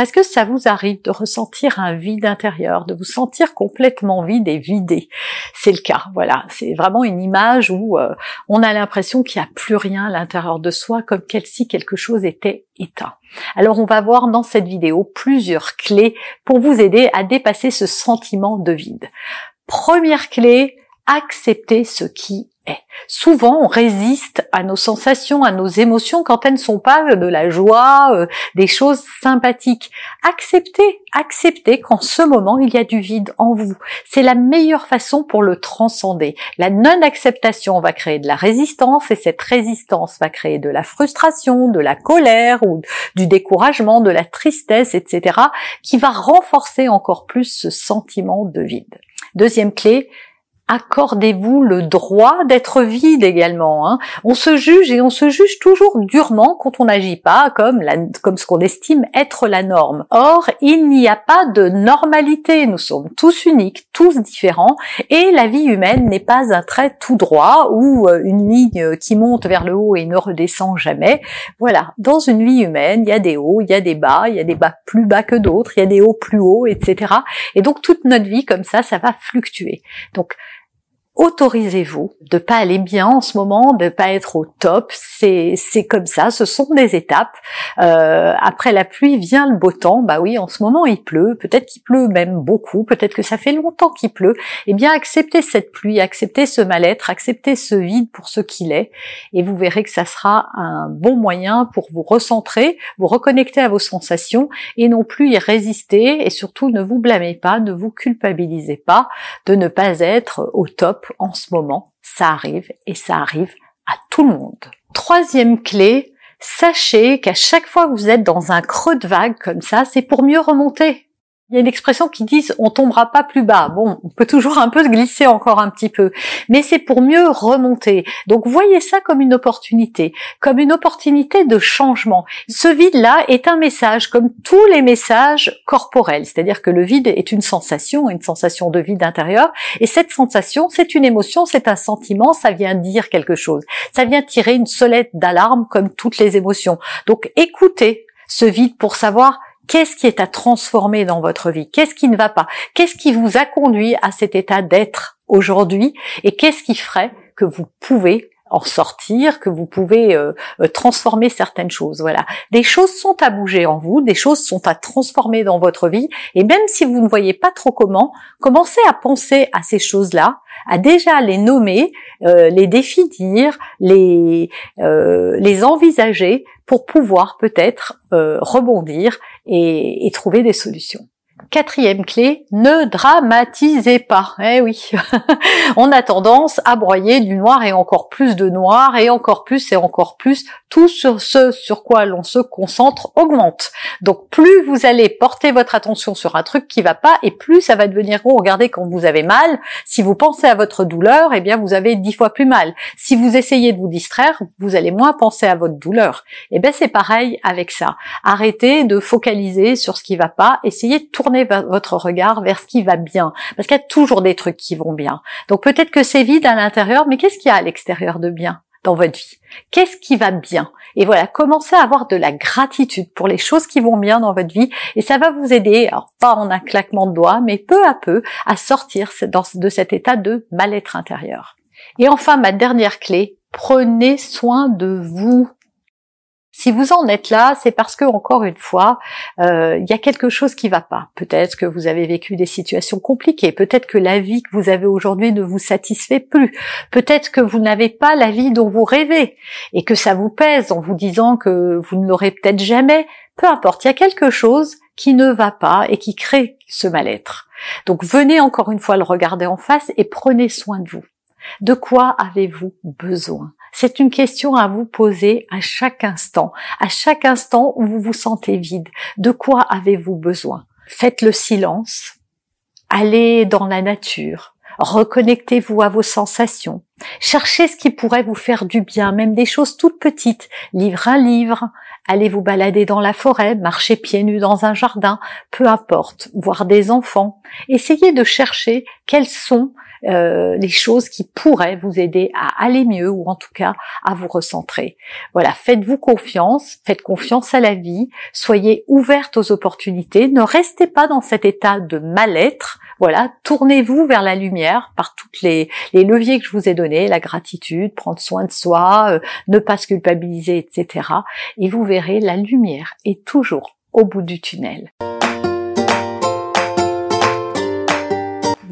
Est-ce que ça vous arrive de ressentir un vide intérieur, de vous sentir complètement vide et vidé? C'est le cas, voilà. C'est vraiment une image où euh, on a l'impression qu'il n'y a plus rien à l'intérieur de soi, comme si quelque chose était éteint. Alors on va voir dans cette vidéo plusieurs clés pour vous aider à dépasser ce sentiment de vide. Première clé, accepter ce qui Souvent, on résiste à nos sensations, à nos émotions quand elles ne sont pas de la joie, euh, des choses sympathiques. Acceptez, acceptez qu'en ce moment, il y a du vide en vous. C'est la meilleure façon pour le transcender. La non-acceptation va créer de la résistance et cette résistance va créer de la frustration, de la colère ou du découragement, de la tristesse, etc., qui va renforcer encore plus ce sentiment de vide. Deuxième clé, accordez-vous le droit d'être vide également. Hein. On se juge et on se juge toujours durement quand on n'agit pas comme, comme ce qu'on estime être la norme. Or, il n'y a pas de normalité. Nous sommes tous uniques, tous différents, et la vie humaine n'est pas un trait tout droit ou euh, une ligne qui monte vers le haut et ne redescend jamais. Voilà, dans une vie humaine, il y a des hauts, il y a des bas, il y a des bas plus bas que d'autres, il y a des hauts plus hauts, etc. Et donc toute notre vie comme ça, ça va fluctuer. Autorisez-vous de pas aller bien en ce moment, de pas être au top. C'est c'est comme ça. Ce sont des étapes. Euh, après la pluie vient le beau temps. Bah oui, en ce moment il pleut. Peut-être qu'il pleut même beaucoup. Peut-être que ça fait longtemps qu'il pleut. Eh bien, acceptez cette pluie, acceptez ce mal-être, acceptez ce vide pour ce qu'il est, et vous verrez que ça sera un bon moyen pour vous recentrer, vous reconnecter à vos sensations et non plus y résister. Et surtout, ne vous blâmez pas, ne vous culpabilisez pas de ne pas être au top en ce moment, ça arrive et ça arrive à tout le monde. Troisième clé, sachez qu'à chaque fois que vous êtes dans un creux de vague comme ça, c'est pour mieux remonter. Il y a une expression qui dit on tombera pas plus bas. Bon, on peut toujours un peu glisser encore un petit peu, mais c'est pour mieux remonter. Donc voyez ça comme une opportunité, comme une opportunité de changement. Ce vide-là est un message comme tous les messages corporels, c'est-à-dire que le vide est une sensation, une sensation de vide intérieur, et cette sensation, c'est une émotion, c'est un sentiment, ça vient dire quelque chose. Ça vient tirer une solette d'alarme comme toutes les émotions. Donc écoutez ce vide pour savoir Qu'est-ce qui est à transformer dans votre vie? Qu'est-ce qui ne va pas? Qu'est-ce qui vous a conduit à cet état d'être aujourd'hui? Et qu'est-ce qui ferait que vous pouvez en sortir, que vous pouvez euh, euh, transformer certaines choses. Voilà, des choses sont à bouger en vous, des choses sont à transformer dans votre vie, et même si vous ne voyez pas trop comment, commencez à penser à ces choses-là, à déjà les nommer, euh, les définir, les les envisager pour pouvoir peut-être rebondir et, trouver des solutions. Quatrième clé, ne dramatisez pas. Eh oui, on a tendance à broyer du noir et encore plus de noir et encore plus et encore plus. Tout sur ce sur quoi l'on se concentre augmente. Donc plus vous allez porter votre attention sur un truc qui va pas et plus ça va devenir gros. Regardez quand vous avez mal, si vous pensez à votre douleur, eh bien vous avez dix fois plus mal. Si vous essayez de vous distraire, vous allez moins penser à votre douleur. Eh bien c'est pareil avec ça. Arrêtez de focaliser sur ce qui va pas, essayez de tourner votre regard vers ce qui va bien. Parce qu'il y a toujours des trucs qui vont bien. Donc peut-être que c'est vide à l'intérieur, mais qu'est-ce qu'il y a à l'extérieur de bien? Votre vie Qu'est-ce qui va bien? Et voilà, commencez à avoir de la gratitude pour les choses qui vont bien dans votre vie et ça va vous aider, alors pas en un claquement de doigts, mais peu à peu à sortir de cet état de mal-être intérieur. Et enfin, ma dernière clé, prenez soin de vous. Si vous en êtes là, c'est parce que encore une fois, euh, il y a quelque chose qui va pas. Peut-être que vous avez vécu des situations compliquées. Peut-être que la vie que vous avez aujourd'hui ne vous satisfait plus. Peut-être que vous n'avez pas la vie dont vous rêvez et que ça vous pèse en vous disant que vous ne l'aurez peut-être jamais. Peu importe, il y a quelque chose qui ne va pas et qui crée ce mal-être. Donc venez encore une fois le regarder en face et prenez soin de vous. De quoi avez-vous besoin? C'est une question à vous poser à chaque instant, à chaque instant où vous vous sentez vide. De quoi avez-vous besoin? Faites le silence, allez dans la nature, reconnectez-vous à vos sensations, cherchez ce qui pourrait vous faire du bien, même des choses toutes petites, livre un livre, allez vous balader dans la forêt, marcher pieds nus dans un jardin, peu importe, voir des enfants, essayez de chercher quelles sont euh, les choses qui pourraient vous aider à aller mieux ou en tout cas à vous recentrer. Voilà, faites-vous confiance, faites confiance à la vie, soyez ouverte aux opportunités, ne restez pas dans cet état de mal-être. Voilà, tournez-vous vers la lumière par toutes les, les, leviers que je vous ai donnés, la gratitude, prendre soin de soi, euh, ne pas se culpabiliser, etc. Et vous verrez, la lumière est toujours au bout du tunnel.